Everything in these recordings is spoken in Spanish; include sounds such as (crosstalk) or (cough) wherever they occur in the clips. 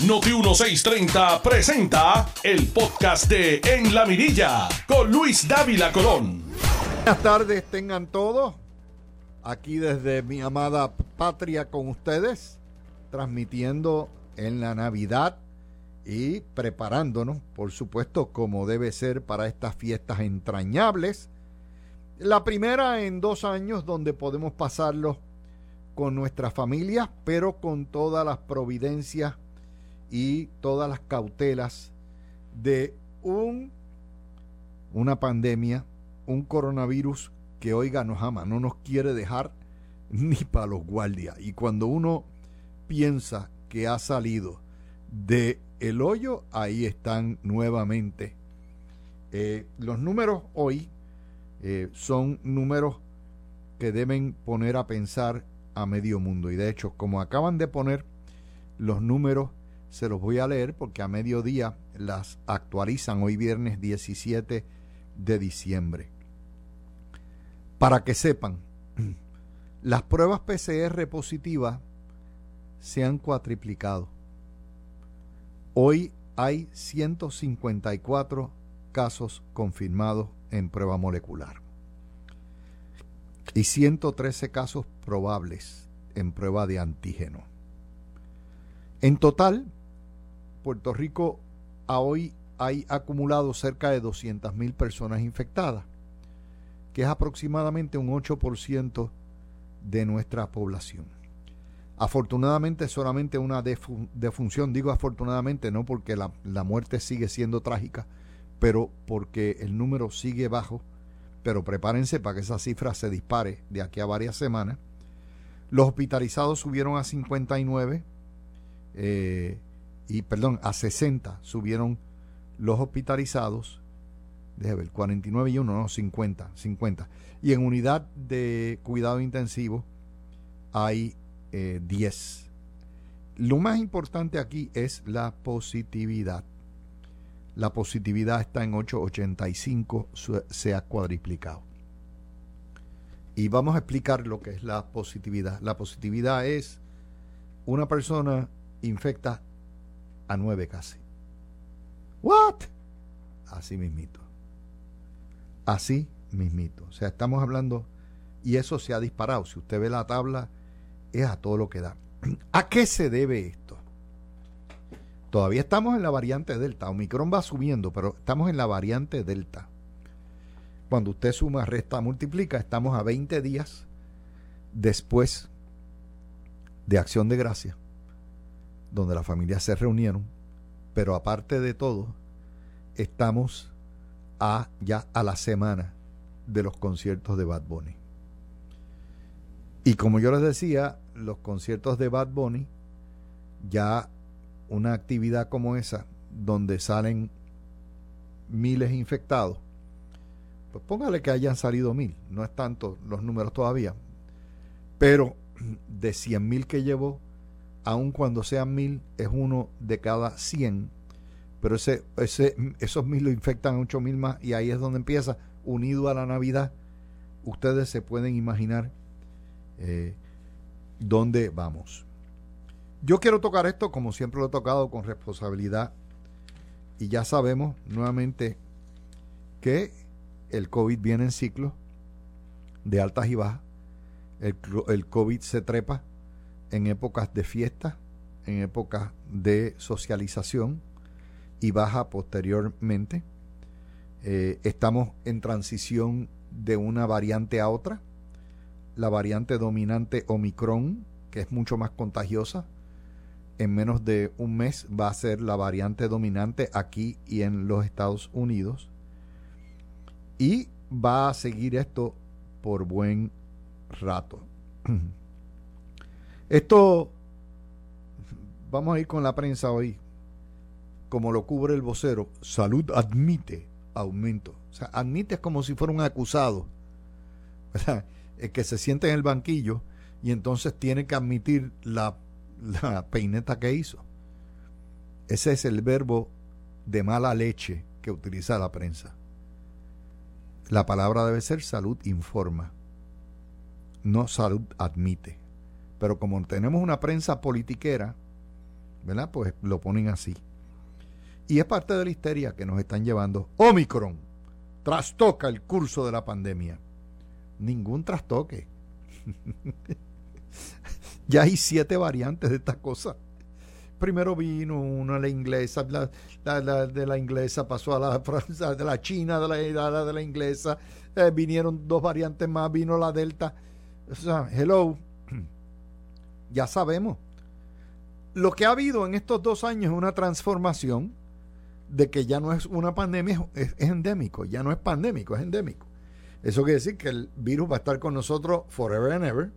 Noti 1630 presenta el podcast de En la Mirilla con Luis Dávila Colón. Buenas tardes, tengan todos. Aquí desde mi amada patria con ustedes, transmitiendo en la Navidad y preparándonos, por supuesto, como debe ser para estas fiestas entrañables. La primera en dos años donde podemos pasarlo con nuestras familias, pero con todas las providencias y todas las cautelas de un, una pandemia, un coronavirus que, oiga, nos ama, no nos quiere dejar (laughs) ni para los guardias. Y cuando uno piensa que ha salido de el hoyo, ahí están nuevamente. Eh, los números hoy eh, son números que deben poner a pensar a medio mundo. Y de hecho, como acaban de poner los números, se los voy a leer porque a mediodía las actualizan hoy viernes 17 de diciembre. Para que sepan, (clears throat) las pruebas PCR positivas se han cuatriplicado. Hoy hay 154 casos confirmados en prueba molecular y 113 casos probables en prueba de antígeno. En total, Puerto Rico a hoy hay acumulado cerca de 200.000 personas infectadas, que es aproximadamente un 8% de nuestra población. Afortunadamente solamente una defunción, digo afortunadamente no porque la, muerte sigue siendo trágica, pero porque el número sigue bajo pero prepárense para que esa cifra se dispare de aquí a varias semanas. Los hospitalizados subieron a 59 eh, y, perdón, a 60 subieron los hospitalizados. Déjame ver, 49 y 1, no, 50, 50. Y en unidad de cuidado intensivo hay 10. Eh, Lo más importante aquí es la positividad la positividad está en 885, se ha cuadriplicado. Y vamos a explicar lo que es la positividad. La positividad es una persona infecta a nueve casi. ¿What? Así mismito. Así mismito. O sea, estamos hablando, y eso se ha disparado. Si usted ve la tabla, es a todo lo que da. (clears throat) ¿A qué se debe esto? Todavía estamos en la variante Delta. Omicron va subiendo, pero estamos en la variante Delta. Cuando usted suma, resta, multiplica, estamos a 20 días después de Acción de Gracia, donde las familias se reunieron. Pero aparte de todo, estamos a ya a la semana de los conciertos de Bad Bunny. Y como yo les decía, los conciertos de Bad Bunny ya una actividad como esa, donde salen miles infectados, pues póngale que hayan salido mil, no es tanto los números todavía, pero de 100 mil que llevó, aun cuando sean mil, es uno de cada 100, pero ese, ese, esos mil lo infectan a 8 mil más y ahí es donde empieza, unido a la Navidad, ustedes se pueden imaginar eh, dónde vamos. Yo quiero tocar esto como siempre lo he tocado con responsabilidad y ya sabemos nuevamente que el COVID viene en ciclo de altas y bajas. El, el COVID se trepa en épocas de fiesta, en épocas de socialización y baja posteriormente. Eh, estamos en transición de una variante a otra. La variante dominante Omicron, que es mucho más contagiosa, en menos de un mes va a ser la variante dominante aquí y en los Estados Unidos. Y va a seguir esto por buen rato. (clears throat) Esto, vamos a ir con la prensa hoy, como lo cubre el vocero, salud admite aumento. O sea, admite como si fuera un acusado, el que se siente en el banquillo y entonces tiene que admitir la la peineta que hizo. Ese es el verbo de mala leche que utiliza la prensa. La palabra debe ser salud informa, no salud admite. Pero como tenemos una prensa politiquera, ¿verdad? Pues lo ponen así. Y es parte de la histeria que nos están llevando. Omicron trastoca el curso de la pandemia. Ningún trastoque. (laughs) ya hay siete variantes de esta cosa. Primero vino una la inglesa, la, de la inglesa pasó a la de la china, de la, de la inglesa, eh, vinieron dos variantes más, vino la delta. O sea, hello, ya sabemos. Lo que ha habido en estos dos años es una transformación de que ya no es una pandemia, es, endémico, ya no es pandémico, es endémico. Eso quiere decir que el virus va a estar con nosotros forever and ever,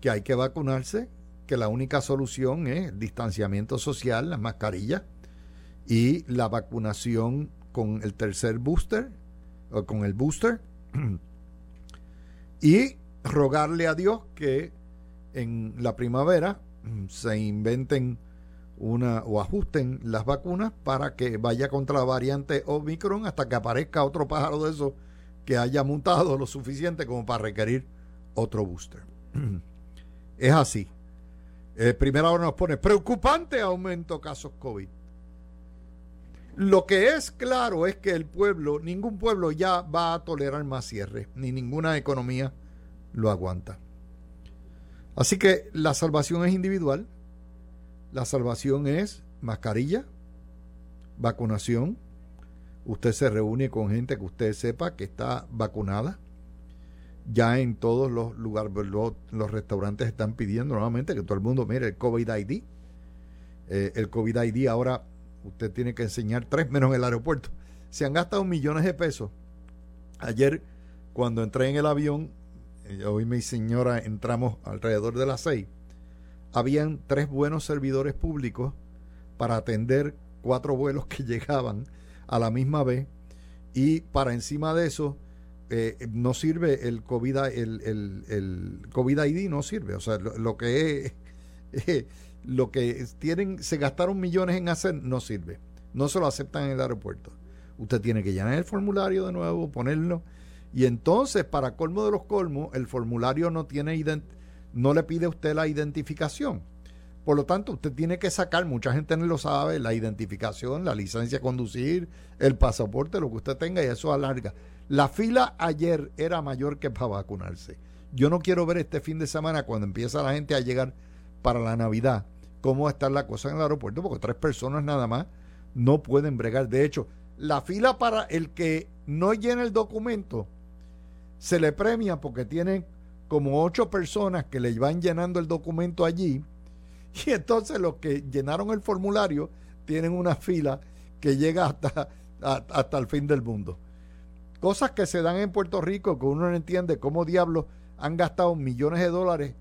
que hay que vacunarse, que la única solución es el distanciamiento social, las mascarillas y la vacunación con el tercer booster o con el booster (clears throat) y rogarle a Dios que en la primavera se inventen una o ajusten las vacunas para que vaya contra la variante Omicron hasta que aparezca otro pájaro de esos que haya mutado lo suficiente como para requerir otro booster. (clears throat) es así. Eh, primera hora nos pone preocupante aumento casos COVID. Lo que es claro es que el pueblo, ningún pueblo ya va a tolerar más cierre, ni ninguna economía lo aguanta. Así que la salvación es individual, la salvación es mascarilla, vacunación. Usted se reúne con gente que usted sepa que está vacunada. Ya en todos los lugares, los, restaurantes están pidiendo nuevamente que todo el mundo mire el COVID ID. Eh, el COVID ID ahora usted tiene que enseñar tres menos en el aeropuerto. Se han gastado millones de pesos. Ayer, cuando entré en el avión, eh, hoy mi señora entramos alrededor de las seis habían tres buenos servidores públicos para atender cuatro vuelos que (laughs) llegaban a la misma vez y para encima de eso eh, no sirve el COVID, el, el, COVID ID, no sirve. O sea, lo, que es, lo que tienen, se gastaron millones en hacer, no sirve. No se lo aceptan en el aeropuerto. Usted tiene que llenar el formulario de nuevo, ponerlo. Y entonces, para colmo de los colmos, el formulario no tiene no le pide a usted la identificación. Por lo tanto, usted tiene que sacar, mucha gente no lo sabe, la identificación, la licencia de conducir, el pasaporte, lo que usted tenga y eso alarga. La fila ayer era mayor que para vacunarse. Yo no quiero ver este fin de semana cuando empieza la gente a llegar para la Navidad cómo va a estar la cosa en el aeropuerto, porque tres personas nada más no pueden bregar. De hecho, la fila para el que no llena el documento se le premia porque tiene como ocho personas que le van llenando el documento allí (laughs) y entonces los que llenaron el formulario tienen una fila que llega hasta, (laughs) hasta el fin del mundo. Cosas que se dan en Puerto Rico que uno no entiende cómo diablos han gastado millones de dólares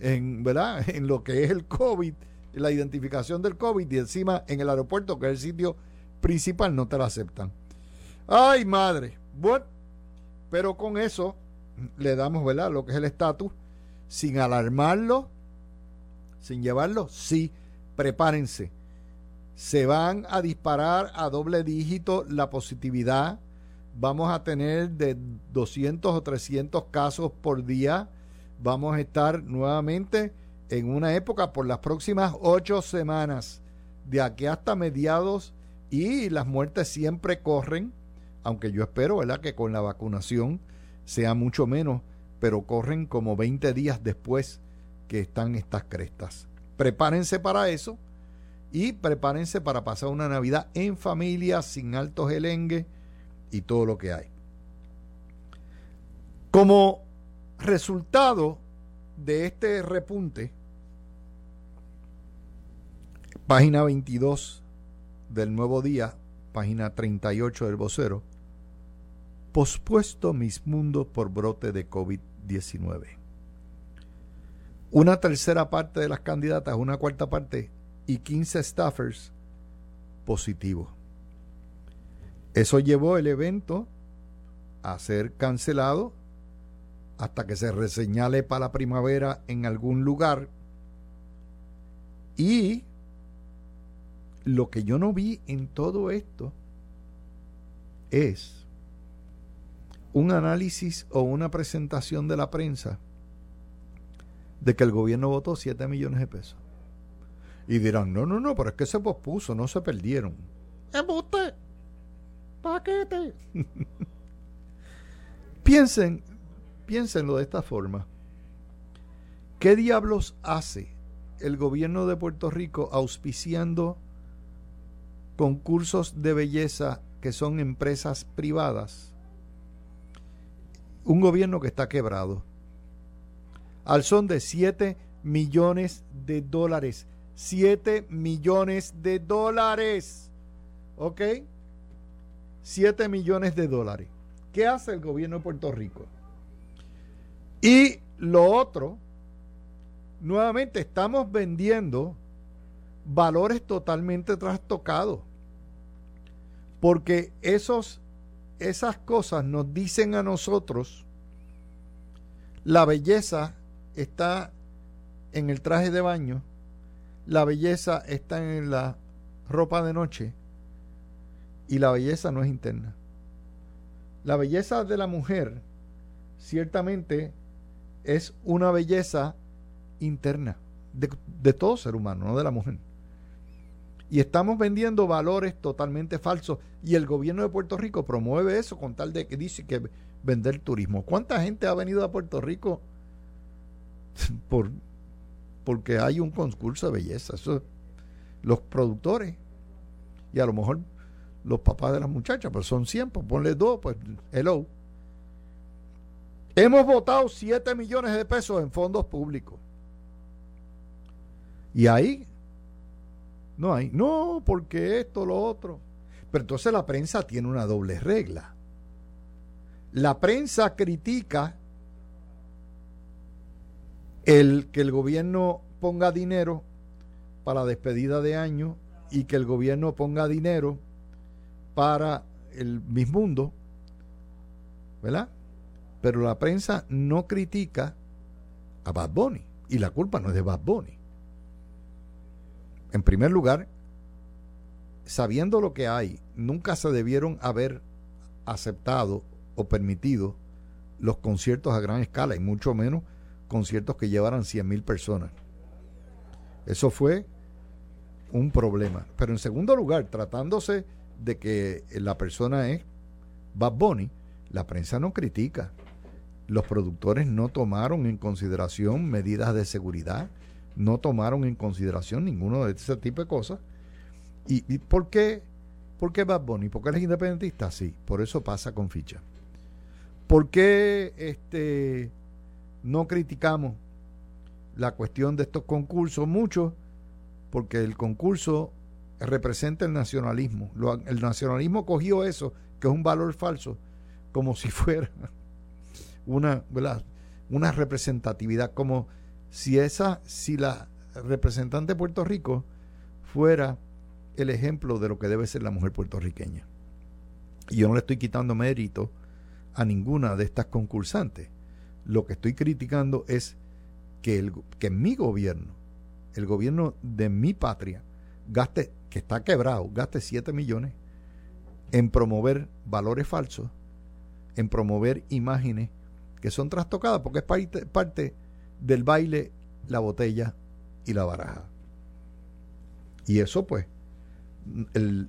en, ¿verdad? (laughs) en lo que es el COVID, la identificación del COVID y encima en el aeropuerto, que es el sitio principal, no te la aceptan. Ay, madre. Bueno, pero con eso le damos, ¿verdad? Lo que es el estatus, sin alarmarlo, sin llevarlo, sí, prepárense. Se van a disparar a doble dígito la positividad. Vamos a tener de 200 o 300 casos por día. Vamos a estar nuevamente en una época por las próximas ocho semanas, de aquí hasta mediados, y las muertes siempre corren, aunque yo espero, ¿verdad?, que con la vacunación sea mucho menos, pero corren como 20 días después que están estas crestas. Prepárense para eso y prepárense para pasar una Navidad en familia, sin altos gelengues y todo lo que hay. Como resultado de este repunte, página 22 del Nuevo Día, página 38 del vocero, pospuesto mis mundos por brote de COVID-19. Una tercera parte de las candidatas, una cuarta parte y 15 staffers positivos. Eso llevó el evento a ser cancelado hasta que se reseñale para la primavera en algún lugar. Y lo que yo no vi en todo esto es un análisis o una presentación de la prensa de que el gobierno votó 7 millones de pesos. Y dirán, no, no, no, pero es que se pospuso, no se perdieron. ¡Embuste! ¡Paquete! (laughs) Piensen, piénsenlo de esta forma. ¿Qué diablos hace el gobierno de Puerto Rico auspiciando concursos de belleza que son empresas privadas? Un gobierno que está quebrado. Al son de 7 millones de dólares. 7 millones de dólares. ¿Ok? 7 millones de dólares. ¿Qué hace el gobierno de Puerto Rico? Y lo otro, nuevamente estamos vendiendo valores totalmente trastocados. Porque esos, esas cosas nos dicen a nosotros, la belleza está en el traje de baño, la belleza está en la ropa de noche y la belleza no es interna. La belleza de la mujer ciertamente es una belleza interna de, todo ser humano, no de la mujer. Y estamos vendiendo valores totalmente falsos y el gobierno de Puerto Rico promueve eso con tal de que dice que vender turismo. ¿Cuánta gente ha venido a Puerto Rico (laughs) por porque hay un concurso de belleza? Los productores y a lo mejor los papás de las muchachas, pero son 100, pues ponle dos, pues hello. Hemos votado 7 millones de pesos en fondos públicos. Y ahí no hay, no, porque esto, lo otro. Pero entonces la prensa tiene una doble regla. La prensa critica el que el gobierno ponga dinero para despedida de año y que el gobierno ponga dinero para el mundo, ¿verdad? Pero la prensa no critica a Bad Bunny y la culpa no es de Bad Bunny. En primer lugar, sabiendo lo que hay, nunca se debieron haber aceptado o permitido los conciertos a gran escala y mucho menos conciertos que llevaran 100 mil personas. Eso fue un problema. Pero en segundo lugar, tratándose de que la persona es Bad Bunny, la prensa no critica. Los productores no tomaron en consideración medidas de seguridad, no tomaron en consideración ninguno de ese tipo de cosas. ¿Y, por qué? ¿Por qué Bad Bunny? ¿Porque él es independentista? Sí, por eso pasa con ficha. ¿Por qué este, no criticamos la cuestión de estos concursos? Mucho, porque el concurso representa el nacionalismo. el nacionalismo cogió eso, que es un valor falso, como si (laughs) fuera una, una representatividad, como si esa, si la representante de Puerto Rico fuera el ejemplo de lo que debe ser la mujer puertorriqueña. Y yo no le estoy quitando mérito a ninguna de estas concursantes. Lo que estoy criticando es que, el, que mi gobierno, el gobierno de mi patria, gaste que está quebrado, gaste 7 millones en promover valores falsos, en promover imágenes que son trastocadas, porque es parte, parte del baile, la botella y la baraja. Y eso pues, el,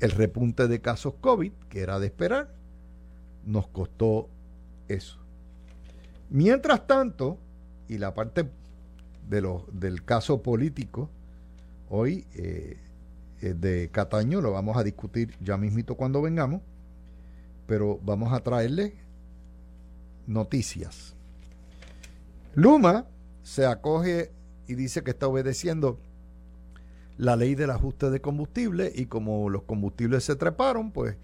el repunte de casos COVID, que era de esperar, nos costó eso. Mientras tanto, y la parte de lo, del caso político, hoy eh, eh, de Cataño, lo vamos a discutir ya mismito cuando vengamos, pero vamos a traerle noticias. Luma se acoge y dice que está obedeciendo la ley del ajuste de combustible y como los combustibles se treparon, pues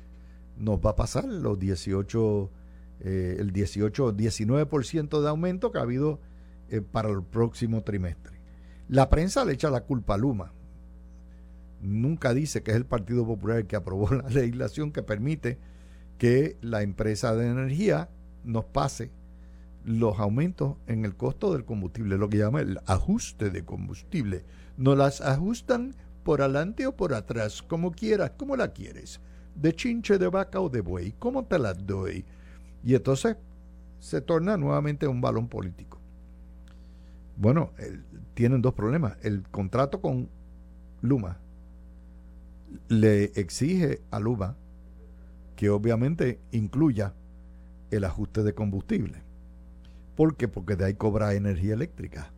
nos va a pasar los 18, eh, el 18, 19% de aumento que ha habido para el próximo trimestre. La prensa le echa la culpa a Luma nunca dice que es el Partido Popular el que aprobó (laughs) la legislación que permite que la empresa de energía nos pase los aumentos en el costo del combustible, lo que llama el ajuste de combustible. No las ajustan por adelante o por atrás, como quieras, como la quieres. De chinche, de vaca o de buey, ¿cómo te la doy? Y entonces se torna nuevamente un balón político. Bueno, tienen dos problemas. El contrato con Luma le exige a Luma que obviamente incluya el ajuste de combustible. ¿Por qué? Porque de ahí cobra energía eléctrica.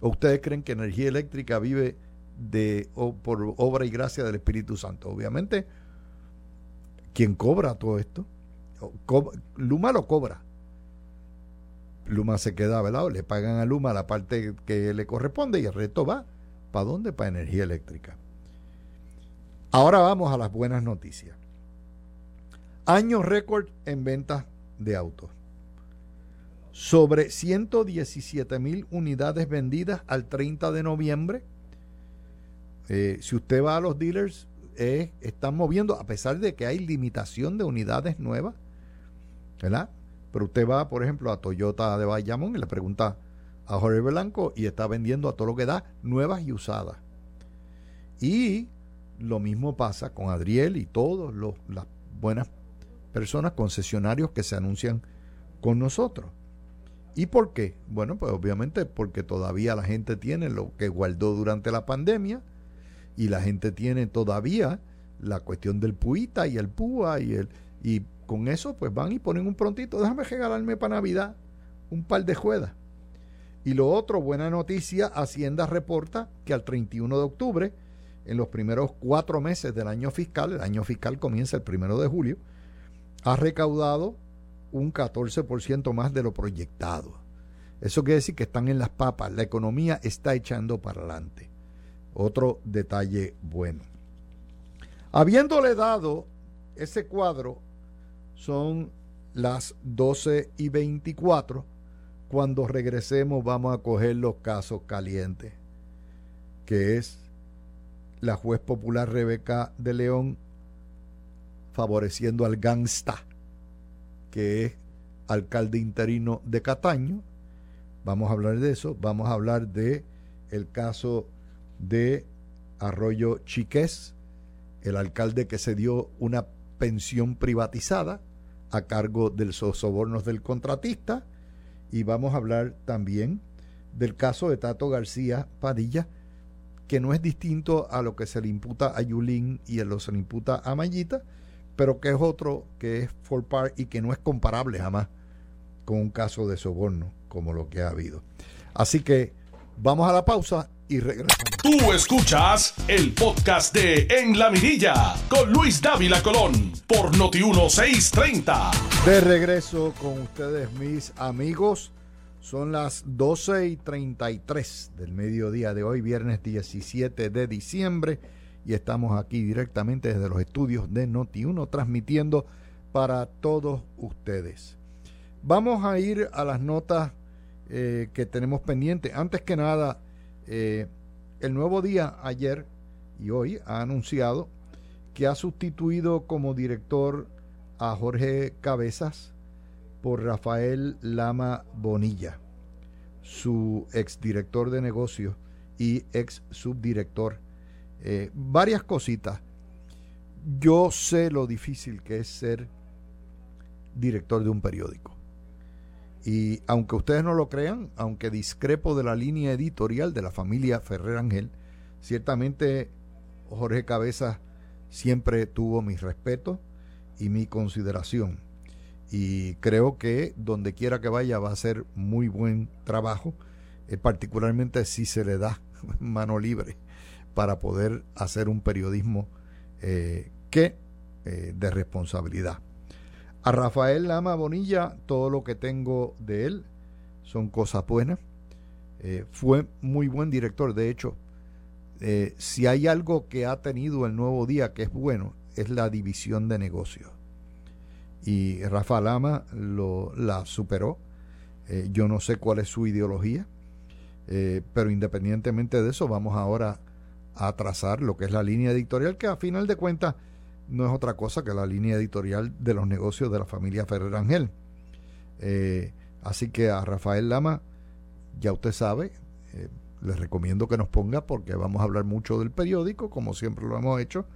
¿O ustedes creen que energía eléctrica vive de o por obra y gracia del Espíritu Santo? Obviamente, quien cobra todo esto, Luma lo cobra. Luma se queda velado, le pagan a Luma la parte que le corresponde y el resto va. ¿Para dónde? Para energía eléctrica. Ahora vamos a las buenas noticias. Año récord en ventas de autos sobre 117 mil unidades vendidas al 30 de noviembre. Eh, si usted va a los dealers, eh, están moviendo, a pesar de que hay limitación de unidades nuevas, ¿verdad? Pero usted va, por ejemplo, a Toyota de Bayamón y le pregunta a Jorge Blanco y está vendiendo a todo lo que da, nuevas y usadas. Y lo mismo pasa con Adriel y todas las buenas personas, concesionarios que se anuncian con nosotros. ¿Y por qué? Bueno, pues obviamente porque todavía la gente tiene lo que guardó durante la pandemia y la gente tiene todavía la cuestión del puita y el púa y el y con eso pues van y ponen un prontito, déjame regalarme para Navidad un par de juedas. Y lo otro, buena noticia, Hacienda reporta que al 31 de octubre, en los primeros cuatro meses del año fiscal, el año fiscal comienza el primero de julio, ha recaudado un 14% más de lo proyectado. Eso quiere decir que están en las papas, la economía está echando para adelante. Otro detalle bueno. Habiéndole dado ese cuadro, son las 12 y 24. Cuando regresemos vamos a coger los casos calientes, que es la juez popular Rebeca de León favoreciendo al gangsta que es alcalde interino de Cataño. Vamos a hablar de eso. Vamos a hablar de el caso de Arroyo Chiqués, el alcalde que se dio una pensión privatizada a cargo de los sobornos del contratista. Y vamos a hablar también del caso de Tato García Padilla, que no es distinto a lo que se le imputa a Yulín y a lo que se le imputa a Mayita, pero que es otro que es for par y que no es comparable jamás con un caso de soborno como lo que ha habido. Así que vamos a la pausa y regresamos. Tú escuchas el podcast de En la Mirilla con Luis Dávila Colón por Noti 1630. De regreso con ustedes, mis amigos. Son las 12 y 33 del mediodía de hoy, viernes 17 de diciembre y estamos aquí directamente desde los estudios de Noti1 transmitiendo para todos ustedes. Vamos a ir a las notas eh, que tenemos pendientes. Antes que nada, eh, el nuevo día ayer y hoy ha anunciado que ha sustituido como director a Jorge Cabezas por Rafael Lama Bonilla, su exdirector de negocios y ex subdirector eh, varias cositas. Yo sé lo difícil que es ser director de un periódico. Y aunque ustedes no lo crean, aunque discrepo de la línea editorial de la familia Ferrer Ángel, ciertamente Jorge Cabeza siempre tuvo mi respeto y mi consideración. Y creo que donde quiera que vaya va a ser muy buen trabajo, eh, particularmente si se le da (laughs) mano libre para poder hacer un periodismo eh, que eh, de responsabilidad. A Rafael Lama Bonilla, todo lo que tengo de él son cosas buenas. Eh, fue muy buen director. De hecho, si hay algo que ha tenido el nuevo día que es bueno, es la división de negocios. Y Rafa Lama lo, la superó. yo no sé cuál es su ideología, pero independientemente de eso, vamos ahora a trazar lo que es la línea editorial, que a final de cuentas no es otra cosa que la línea editorial de los negocios de la familia Ferrer Ángel. Eh, así que a Rafael Lama, ya usted sabe, eh, les recomiendo que nos ponga porque vamos a hablar mucho del periódico, como siempre lo hemos hecho,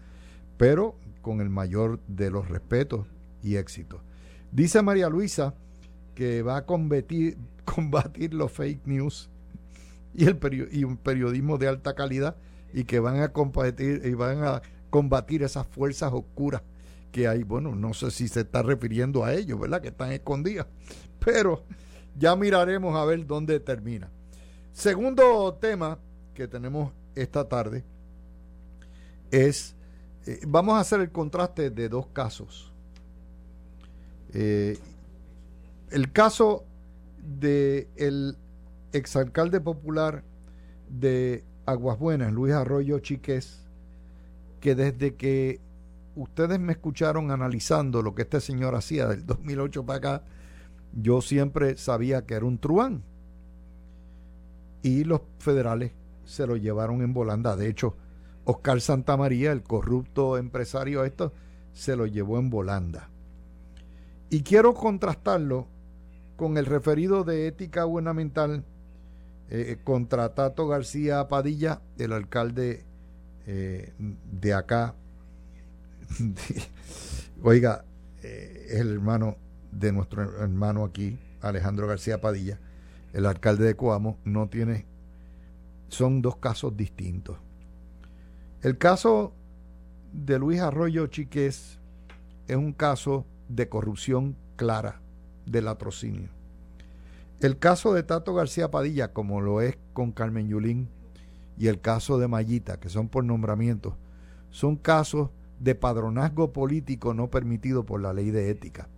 pero con el mayor de los respetos y éxitos. Dice María Luisa que va a (laughs) combatir, los fake news y, el y un periodismo de alta calidad y que van a combatir, y van a combatir esas fuerzas oscuras que hay. Bueno, no sé si se está refiriendo a ellos, ¿verdad? Que están escondidas. Pero ya miraremos a ver dónde termina. Segundo tema que tenemos esta tarde es, eh, vamos a hacer el contraste de dos casos. Eh, el caso de el exalcalde popular de Aguas Buenas, Luis Arroyo Chiqués, que desde que ustedes me escucharon analizando lo que este señor hacía del 2008 para acá, yo siempre sabía que era un truán. Y los federales se lo llevaron en volanda. De hecho, Oscar Santamaría, el corrupto empresario esto, se lo llevó en volanda. Y quiero contrastarlo con el referido de ética gubernamental eh, contra Tato García Padilla, el alcalde eh, de acá. (laughs) oiga, eh, es el hermano de nuestro hermano aquí, Alejandro García Padilla, el alcalde de Coamo, no tiene, son dos casos distintos. El caso de Luis Arroyo Chiqués es un caso de corrupción clara del latrocinio. El caso de Tato García Padilla, como lo es con Carmen Yulín, y el caso de Mayita, que son por nombramiento, son casos de padronazgo político no permitido por la ley de ética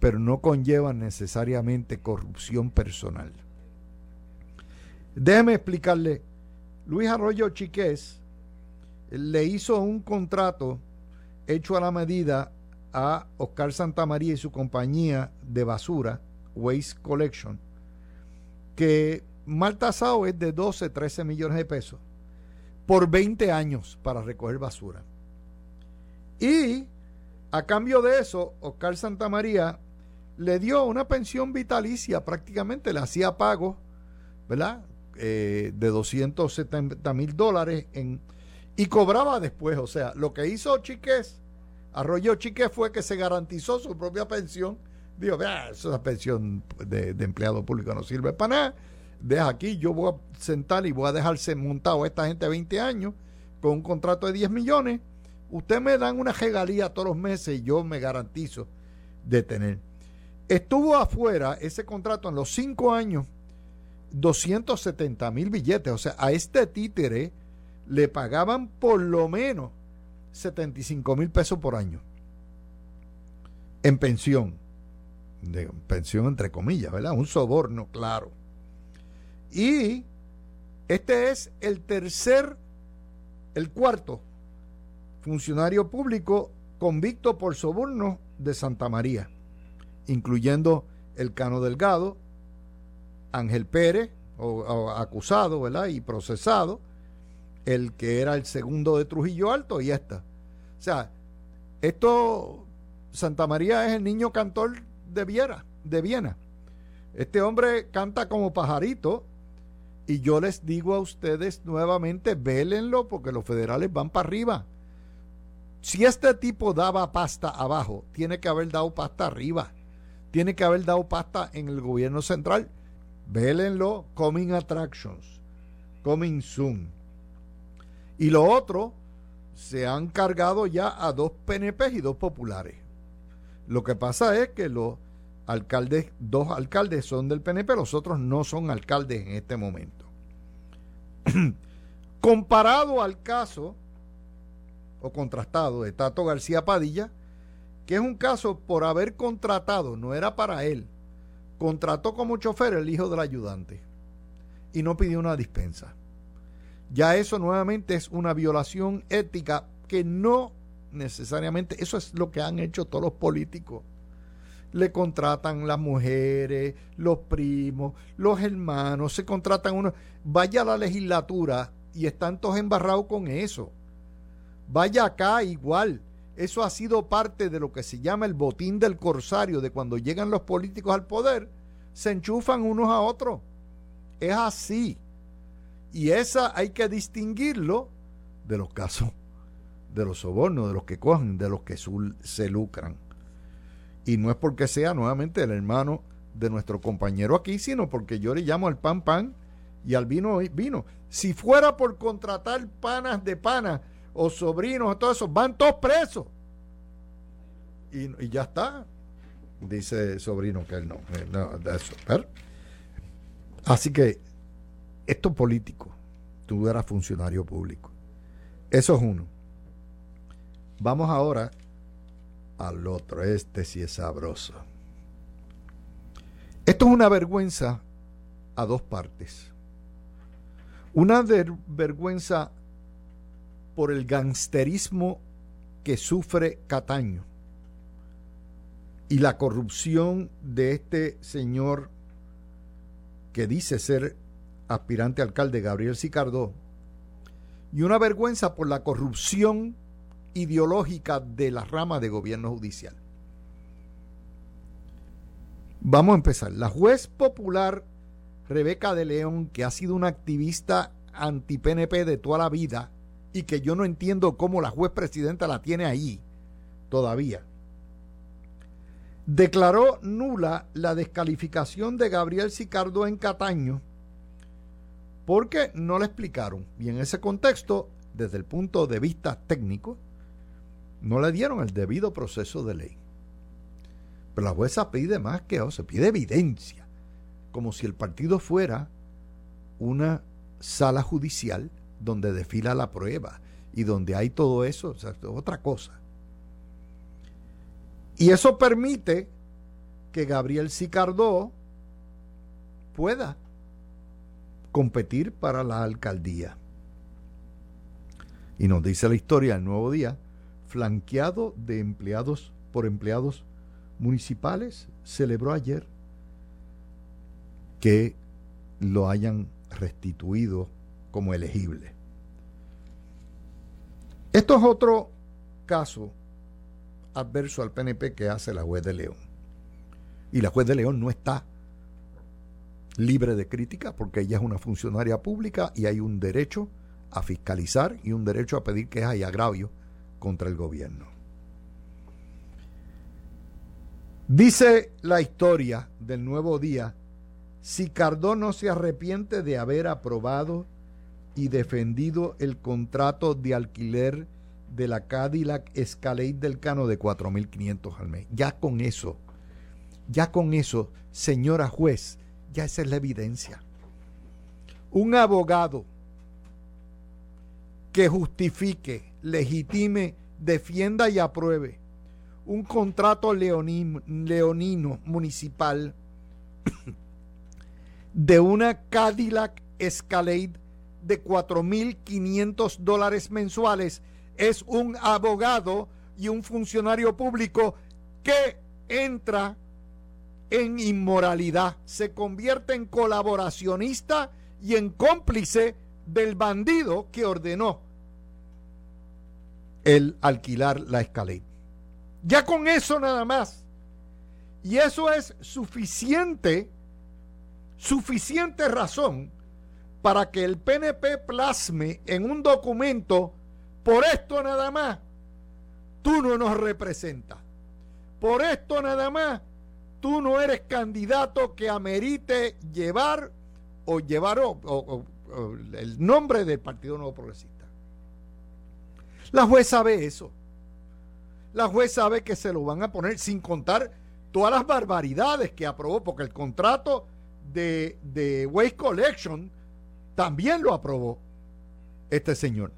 pero no conllevan necesariamente corrupción personal. Déjeme explicarle, Luis Arroyo Chiqués le hizo un contrato hecho a la medida a Oscar Santamaría y su compañía de basura, Waste Collection, que mal tasado es de 12, 13 millones de pesos por 20 años para recoger basura. Y a cambio de eso, Oscar Santamaría le dio una pensión vitalicia, prácticamente le hacía pago, ¿verdad? Eh, de 270 mil dólares en, y cobraba después. O sea, lo que hizo Chiqués, Arroyo Chiqués, fue que se garantizó su propia pensión. Digo, vea, esa pensión de, empleado público no sirve para nada. Deja aquí, yo voy a sentar y voy a dejarse montado a esta gente 20 años con un contrato de 10 millones. Usted me dan una regalía todos los meses y yo me garantizo de tener. Estuvo afuera ese contrato en los cinco años, 270 mil billetes. O sea, a este títere le pagaban por lo menos 75 mil pesos por año en pensión. De pensión entre comillas, ¿verdad? Un soborno, claro. Y este es el tercer, el cuarto funcionario público convicto por soborno de Santa María incluyendo el Cano Delgado, Ángel Pérez, o, acusado, ¿verdad? Y procesado, el que era el segundo de Trujillo Alto y esta. O sea, esto, Santa María es el niño cantor de Viera, de Viena. Este hombre canta como pajarito y yo les digo a ustedes nuevamente, vélenlo porque los federales van para arriba. Si este tipo daba pasta abajo, tiene que haber dado pasta arriba tiene que haber dado pasta en el gobierno central. Vélenlo, coming attractions, coming soon. Y lo otro, se han cargado ya a dos PNP y dos populares. Lo que pasa es que los alcaldes, dos alcaldes son del PNP, los otros no son alcaldes en este momento. (clears throat) Comparado al caso, o contrastado, de Tato García Padilla, que es un caso por haber contratado, no era para él, contrató como chofer el hijo del ayudante y no pidió una dispensa. Ya eso nuevamente es una violación ética que no necesariamente, eso es lo que han hecho todos los políticos. Le contratan las mujeres, los primos, los hermanos, se contratan uno. Vaya a la legislatura y están todos embarrados con eso. Vaya acá igual eso ha sido parte de lo que se llama el botín del corsario, de cuando llegan los políticos al poder, se enchufan unos a otros. Es así. Y esa hay que distinguirlo de los casos de los sobornos, de los que cogen, de los que se lucran. Y no es porque sea nuevamente el hermano de nuestro compañero aquí, sino porque yo le llamo al pan pan Y al vino, vino. Si fuera por contratar panas de panas o sobrinos o todo eso, van todos presos. Y, ya está. Dice sobrino que él no. Eh, no de eso. Así que esto político, tú eras funcionario público. Eso es uno. Vamos ahora al otro. Este sí es sabroso. Esto es una vergüenza a dos partes. Una vergüenza por el gangsterismo que sufre Cataño y la corrupción de este señor que dice ser aspirante alcalde Gabriel Sicardó y una vergüenza por la corrupción ideológica de la rama de gobierno judicial. Vamos a empezar. La juez popular Rebeca de León, que ha sido una activista anti-PNP de toda la vida y que yo no entiendo cómo la juez presidenta la tiene ahí todavía, declaró nula la descalificación de Gabriel Sicardo en Cataño porque no le explicaron. Y en ese contexto, desde el punto de vista técnico, no le dieron el debido proceso de ley. Pero la jueza pide más que eso, pide evidencia, como si el partido fuera una sala judicial donde desfila la prueba y donde hay todo eso, sea, otra cosa. Y eso permite que Gabriel Sicardó pueda competir para la alcaldía. Y nos dice la historia el nuevo día, flanqueado de empleados por empleados municipales, celebró ayer que lo hayan restituido como elegible. Esto es otro caso adverso al PNP que hace la juez de León. Y la juez de León no está libre de crítica porque ella es una funcionaria pública y hay un derecho a fiscalizar y un derecho a pedir quejas y agravio contra el gobierno. Dice la historia del nuevo día, si Cardón no se arrepiente de haber aprobado y defendido el contrato de alquiler de la Cadillac Escalade del Cano de 4.500 al mes. Ya con eso, ya con eso, señora juez, ya esa es la evidencia. Un abogado que justifique, legitime, defienda y apruebe un contrato leonino municipal (coughs) de una Cadillac Escalade de 4.500 dólares mensuales. Es un abogado y un funcionario público que entra en inmoralidad, se convierte en colaboracionista y en cómplice del bandido que ordenó el alquilar la escalera. Ya con eso nada más. Y eso es suficiente, suficiente razón para que el PNP plasme en un documento, por esto nada más, tú no nos representas. Por esto nada más, tú no eres candidato que amerite llevar o llevar el nombre del Partido Nuevo Progresista. La juez sabe eso. La juez sabe que se lo van a poner sin contar todas las barbaridades que aprobó, porque el contrato de, de Waste Collection también lo aprobó este señor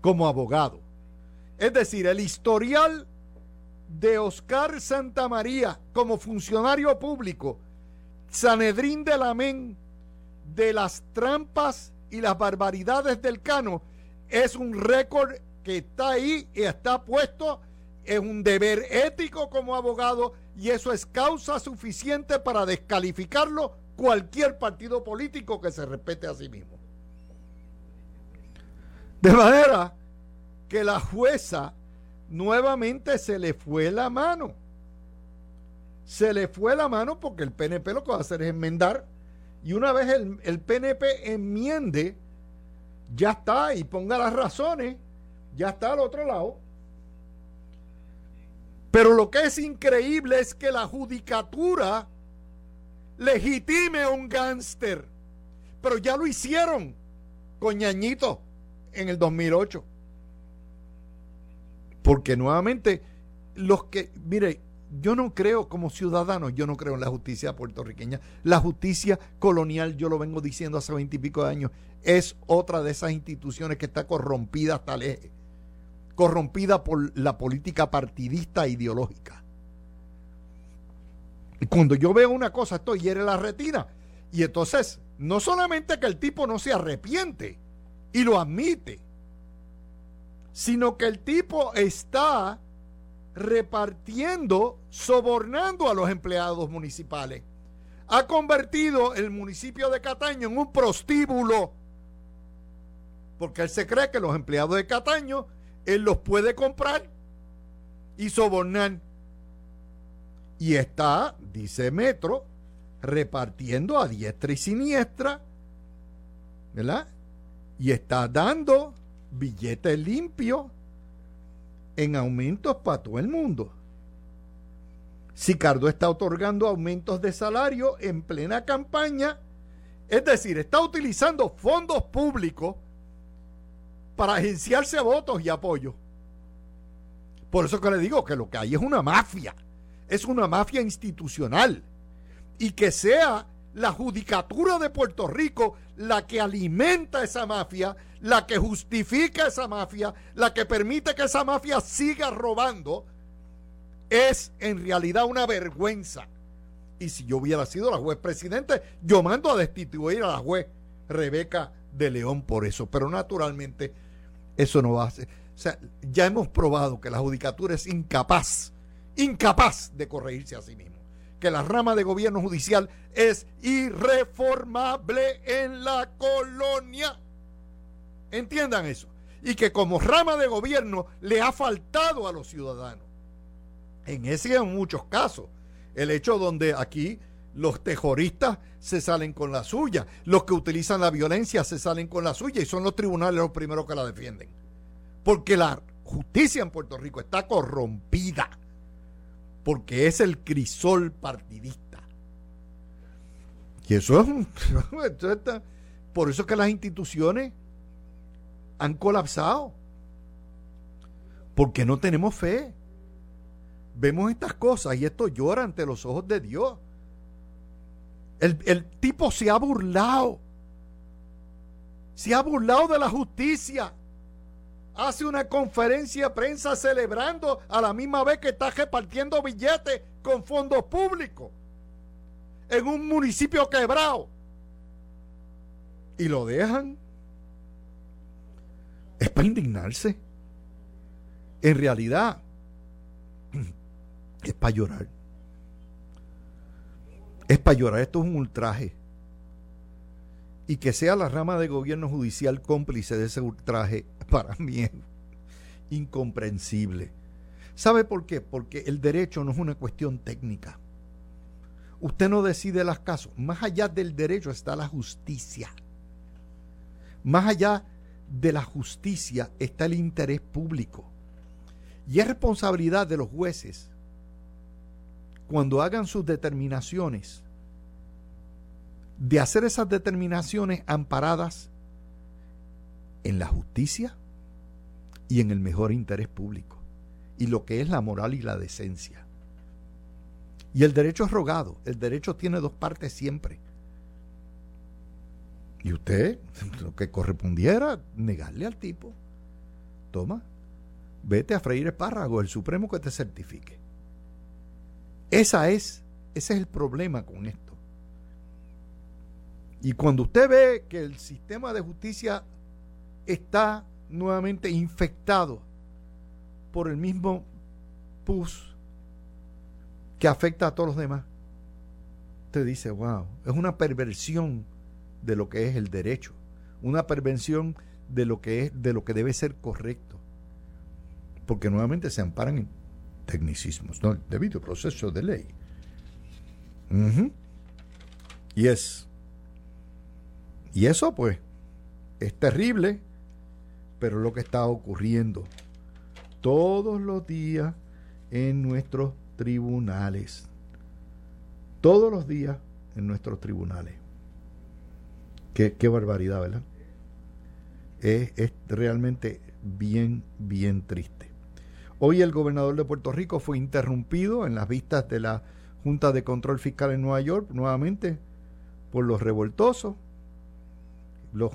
como abogado. Es decir, el historial de Oscar Santamaría como funcionario público, Sanedrín del Amén, de las trampas y las barbaridades del Cano, es un récord que está ahí y está puesto, es un deber ético como abogado y eso es causa suficiente para descalificarlo cualquier partido político que se respete a sí mismo. De manera que la jueza nuevamente se le fue la mano. Se le fue la mano porque el PNP lo que va a hacer es enmendar. Y una vez el, el PNP enmiende, ya está y ponga las razones, ya está al otro lado. Pero lo que es increíble es que la judicatura legitime a un gángster. pero ya lo hicieron con Ñañito en el 2008. Porque nuevamente, los que, mire, yo no creo como ciudadano, yo no creo en la justicia puertorriqueña. La justicia colonial, yo lo vengo diciendo hace veintipico de años, es otra de esas instituciones que está corrompida hasta el eje. Corrompida por la política partidista ideológica. Y cuando yo veo una cosa, esto hiere la retina. Y entonces, no solamente que el tipo no se arrepiente y lo admite, sino que el tipo está repartiendo, sobornando a los empleados municipales. Ha convertido el municipio de Cataño en un prostíbulo. Porque él se cree que los empleados de Cataño, él los puede comprar y sobornar. Y está, dice Metro, repartiendo a diestra y siniestra, ¿verdad? Y está dando billetes limpios en aumentos para todo el mundo. Sicardo está otorgando aumentos de salario en plena campaña, es decir, está utilizando fondos públicos para agenciarse votos y apoyo. Por eso que le digo que lo que hay es una mafia, es una mafia institucional. Y que sea la judicatura de Puerto Rico la que alimenta esa mafia, la que justifica esa mafia, la que permite que esa mafia siga robando, es en realidad una vergüenza. Y si yo hubiera sido la juez presidente, yo mando a destituir a la juez Rebeca de León por eso. Pero naturalmente eso no va a ser. O sea, ya hemos probado que la judicatura es incapaz, incapaz de corregirse a sí mismo que la rama de gobierno judicial es irreformable en la colonia. Entiendan eso. Y que como rama de gobierno le ha faltado a los ciudadanos. En ese en muchos casos. El hecho donde aquí los terroristas se salen con la suya, los que utilizan la violencia se salen con la suya y son los tribunales los primeros que la defienden. Porque la justicia en Puerto Rico está corrompida porque es el crisol partidista. Y eso es un, (laughs) por eso es que las instituciones han colapsado. Porque no tenemos fe. Vemos estas cosas y esto llora ante los ojos de Dios. El, el tipo se ha burlado. Se ha burlado de la justicia hace una conferencia de prensa celebrando a la misma vez que está repartiendo billetes con fondos públicos en un municipio quebrado. Y lo dejan. Es para indignarse. En realidad, (clears throat) es para llorar. Es para llorar. Esto es un ultraje. Y que sea la rama de gobierno judicial cómplice de ese ultraje (laughs) para mí es incomprensible. ¿Sabe por qué? Porque el derecho no es una cuestión técnica. Usted no decide las casos. Más allá del derecho está la justicia. Más allá de la justicia está el interés público. Y es responsabilidad de los jueces cuando hagan sus determinaciones de hacer esas determinaciones amparadas en la justicia y en el mejor interés público, y lo que es la moral y la decencia. Y el derecho es rogado, el derecho tiene dos partes siempre. Y usted, lo que correspondiera, negarle al tipo, toma, vete a freír espárrago, el Supremo que te certifique. Esa es, ese es el problema con esto. Y cuando usted ve que el sistema de justicia está nuevamente infectado por el mismo pus que afecta a todos los demás, usted dice, wow, es una perversión de lo que es el derecho, una perversión de lo que es, de lo que debe ser correcto, porque nuevamente se amparan en tecnicismos, ¿no? El debido proceso de ley. Y es, y eso pues, es terrible pero lo que está ocurriendo todos los días en nuestros tribunales. Todos los días en nuestros tribunales. Qué, barbaridad, ¿verdad? Es realmente bien, bien triste. Hoy el gobernador de Puerto Rico fue interrumpido en las vistas de la Junta de Control Fiscal en Nueva York, nuevamente por los revoltosos, los,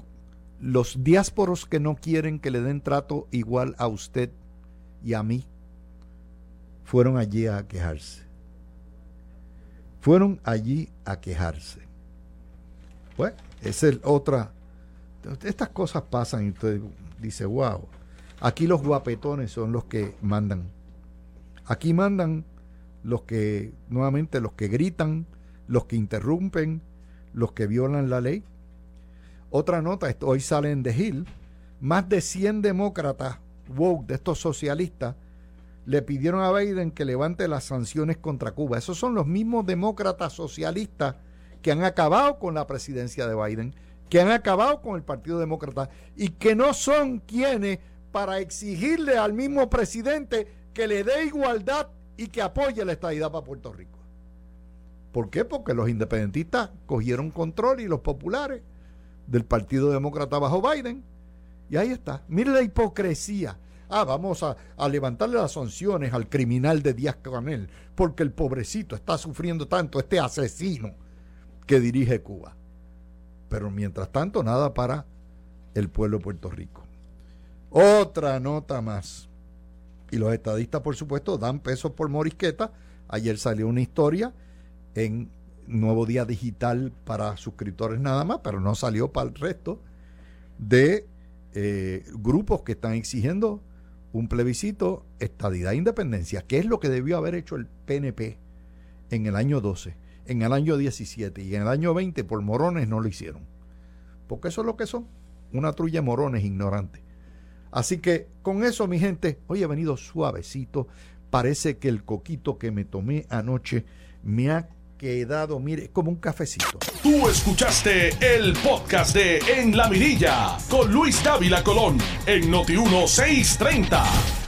los diásporos que no quieren que le den trato igual a usted y a mí, fueron allí a quejarse. Fueron allí a quejarse. Pues, esa es otra. Estas cosas pasan y usted dice, wow. Aquí los guapetones son los que mandan. Aquí mandan los que, nuevamente, los que gritan, los que interrumpen, los que violan la ley. Otra nota, hoy salen de Hill, más de 100 demócratas woke de estos socialistas le pidieron a Biden que levante las sanciones contra Cuba. Esos son los mismos demócratas socialistas que han acabado con la presidencia de Biden, que han acabado con el Partido Demócrata y que no son quienes para exigirle al mismo presidente que le dé igualdad y que apoye la estadidad para Puerto Rico. ¿Por qué? Porque los independentistas cogieron control y los populares del Partido Demócrata bajo Biden. Y ahí está. Mire la hipocresía. Ah, vamos a, a, levantarle las sanciones al criminal de Díaz Canel, porque el pobrecito está sufriendo tanto, este asesino que dirige Cuba. Pero mientras tanto, nada para el pueblo de Puerto Rico. Otra nota más. Y los estadistas, por supuesto, dan peso por morisqueta. Ayer salió una historia en Nuevo Día Digital para suscriptores nada más, pero no salió para el resto de eh, grupos que están exigiendo un plebiscito, estadidad e independencia, que es lo que debió haber hecho el PNP en el año 12, en el año 17 y en el año 20 por morones no lo hicieron. Porque eso es lo que son, una trulla de morones ignorantes. Así que con eso, mi gente, hoy he venido suavecito. Parece que el coquito que me tomé anoche me ha quedado, mire, como un cafecito. Tú escuchaste el podcast de En la Mirilla con Luis Dávila Colón en Noti 1630.